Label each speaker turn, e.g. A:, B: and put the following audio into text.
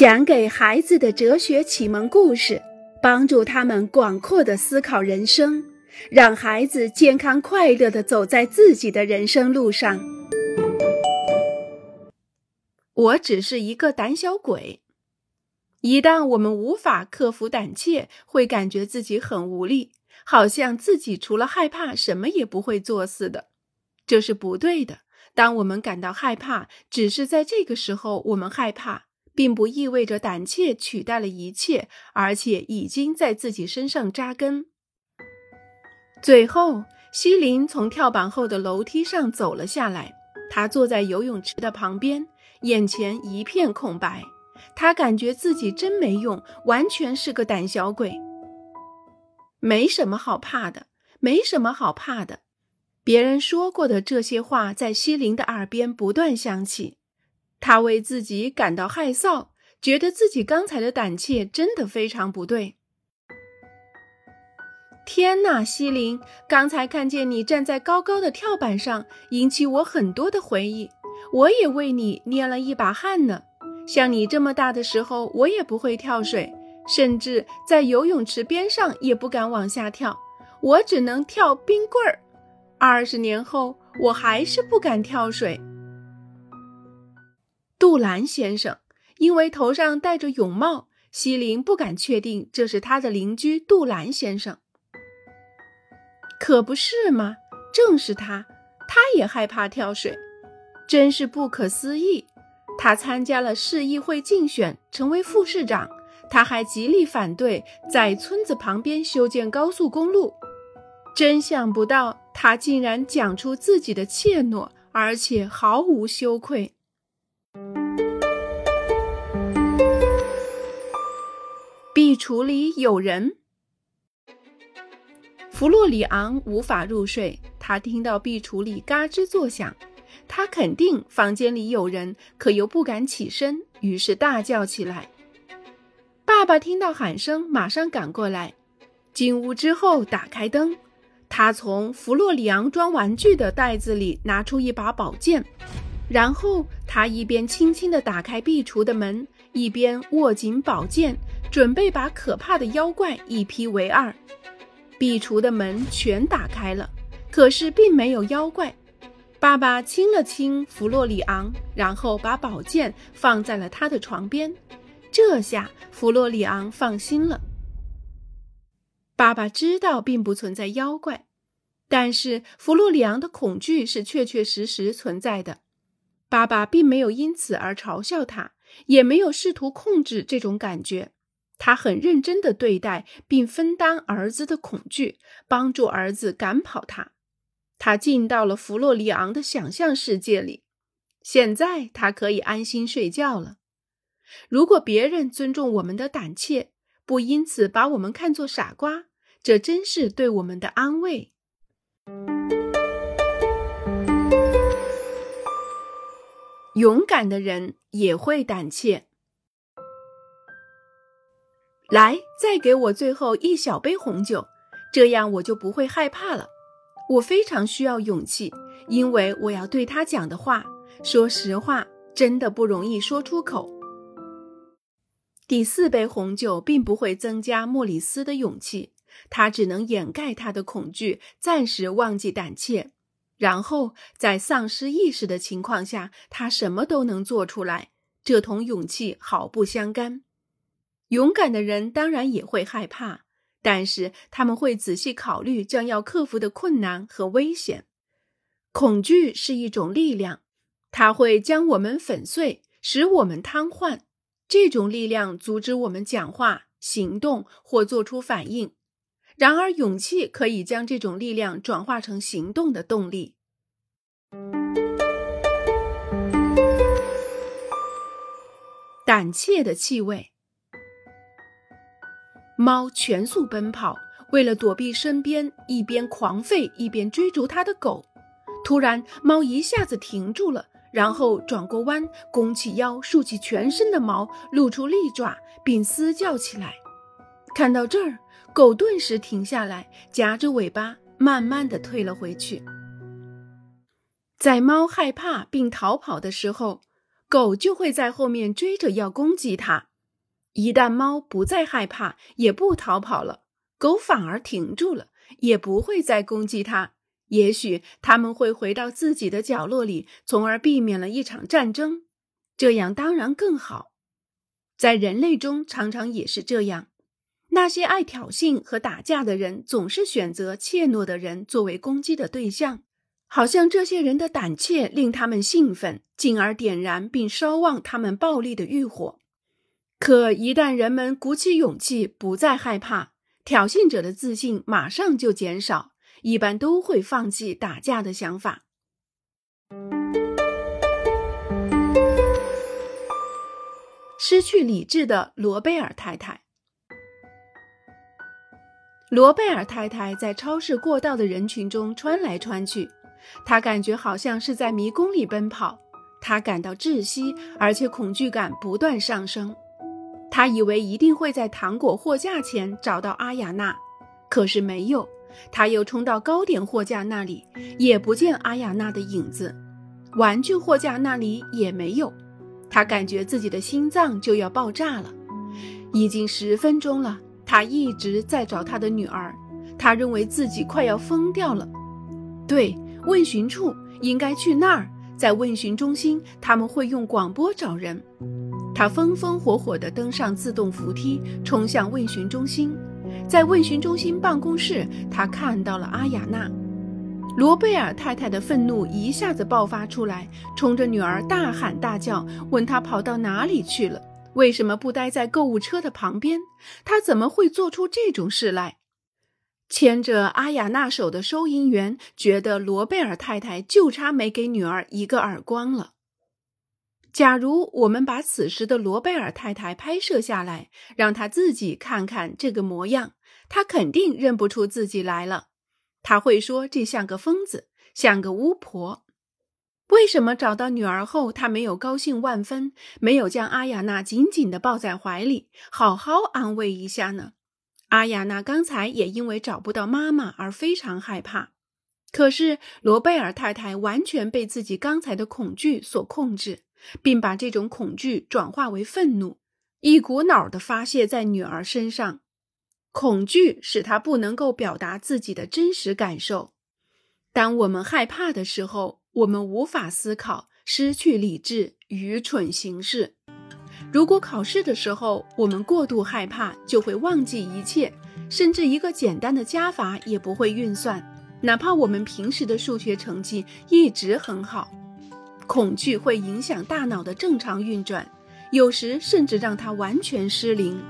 A: 讲给孩子的哲学启蒙故事，帮助他们广阔的思考人生，让孩子健康快乐的走在自己的人生路上。我只是一个胆小鬼。一旦我们无法克服胆怯，会感觉自己很无力，好像自己除了害怕什么也不会做似的。这是不对的。当我们感到害怕，只是在这个时候我们害怕，并不意味着胆怯取代了一切，而且已经在自己身上扎根。最后，西林从跳板后的楼梯上走了下来，他坐在游泳池的旁边，眼前一片空白。他感觉自己真没用，完全是个胆小鬼。没什么好怕的，没什么好怕的。别人说过的这些话在西林的耳边不断响起，他为自己感到害臊，觉得自己刚才的胆怯真的非常不对。天哪，西林，刚才看见你站在高高的跳板上，引起我很多的回忆，我也为你捏了一把汗呢。像你这么大的时候，我也不会跳水，甚至在游泳池边上也不敢往下跳，我只能跳冰棍儿。二十年后，我还是不敢跳水。杜兰先生，因为头上戴着泳帽，西林不敢确定这是他的邻居杜兰先生。可不是吗？正是他，他也害怕跳水，真是不可思议。他参加了市议会竞选，成为副市长。他还极力反对在村子旁边修建高速公路。真想不到，他竟然讲出自己的怯懦，而且毫无羞愧。橱里有人。弗洛里昂无法入睡，他听到壁橱里嘎吱作响，他肯定房间里有人，可又不敢起身，于是大叫起来。爸爸听到喊声，马上赶过来，进屋之后打开灯。他从弗洛里昂装玩具的袋子里拿出一把宝剑，然后他一边轻轻地打开壁橱的门，一边握紧宝剑，准备把可怕的妖怪一劈为二。壁橱的门全打开了，可是并没有妖怪。爸爸亲了亲弗洛里昂，然后把宝剑放在了他的床边。这下弗洛里昂放心了。爸爸知道并不存在妖怪，但是弗洛里昂的恐惧是确确实实存在的。爸爸并没有因此而嘲笑他，也没有试图控制这种感觉。他很认真地对待并分担儿子的恐惧，帮助儿子赶跑他。他进到了弗洛里昂的想象世界里，现在他可以安心睡觉了。如果别人尊重我们的胆怯，不因此把我们看作傻瓜。这真是对我们的安慰。勇敢的人也会胆怯。来，再给我最后一小杯红酒，这样我就不会害怕了。我非常需要勇气，因为我要对他讲的话，说实话，真的不容易说出口。第四杯红酒并不会增加莫里斯的勇气。他只能掩盖他的恐惧，暂时忘记胆怯，然后在丧失意识的情况下，他什么都能做出来。这同勇气毫不相干。勇敢的人当然也会害怕，但是他们会仔细考虑将要克服的困难和危险。恐惧是一种力量，它会将我们粉碎，使我们瘫痪。这种力量阻止我们讲话、行动或做出反应。然而，勇气可以将这种力量转化成行动的动力。胆怯的气味。猫全速奔跑，为了躲避身边一边狂吠一边追逐它的狗。突然，猫一下子停住了，然后转过弯，弓起腰，竖起全身的毛，露出利爪，并嘶叫起来。看到这儿。狗顿时停下来，夹着尾巴，慢慢的退了回去。在猫害怕并逃跑的时候，狗就会在后面追着要攻击它。一旦猫不再害怕，也不逃跑了，狗反而停住了，也不会再攻击它。也许他们会回到自己的角落里，从而避免了一场战争。这样当然更好。在人类中，常常也是这样。那些爱挑衅和打架的人，总是选择怯懦的人作为攻击的对象，好像这些人的胆怯令他们兴奋，进而点燃并烧旺他们暴力的欲火。可一旦人们鼓起勇气，不再害怕，挑衅者的自信马上就减少，一般都会放弃打架的想法。失去理智的罗贝尔太太。罗贝尔太太在超市过道的人群中穿来穿去，她感觉好像是在迷宫里奔跑，她感到窒息，而且恐惧感不断上升。他以为一定会在糖果货架前找到阿雅娜，可是没有。他又冲到糕点货架那里，也不见阿雅娜的影子。玩具货架那里也没有。他感觉自己的心脏就要爆炸了。已经十分钟了，他一直在找他的女儿。他认为自己快要疯掉了。对，问询处应该去那儿，在问询中心，他们会用广播找人。他风风火火地登上自动扶梯，冲向问询中心。在问询中心办公室，他看到了阿雅娜。罗贝尔太太的愤怒一下子爆发出来，冲着女儿大喊大叫，问她跑到哪里去了？为什么不待在购物车的旁边？他怎么会做出这种事来？牵着阿雅娜手的收银员觉得罗贝尔太太就差没给女儿一个耳光了。假如我们把此时的罗贝尔太太拍摄下来，让她自己看看这个模样，她肯定认不出自己来了。她会说：“这像个疯子，像个巫婆。”为什么找到女儿后，她没有高兴万分，没有将阿雅娜紧紧地抱在怀里，好好安慰一下呢？阿雅娜刚才也因为找不到妈妈而非常害怕，可是罗贝尔太太完全被自己刚才的恐惧所控制。并把这种恐惧转化为愤怒，一股脑的发泄在女儿身上。恐惧使她不能够表达自己的真实感受。当我们害怕的时候，我们无法思考，失去理智，愚蠢行事。如果考试的时候我们过度害怕，就会忘记一切，甚至一个简单的加法也不会运算，哪怕我们平时的数学成绩一直很好。恐惧会影响大脑的正常运转，有时甚至让它完全失灵。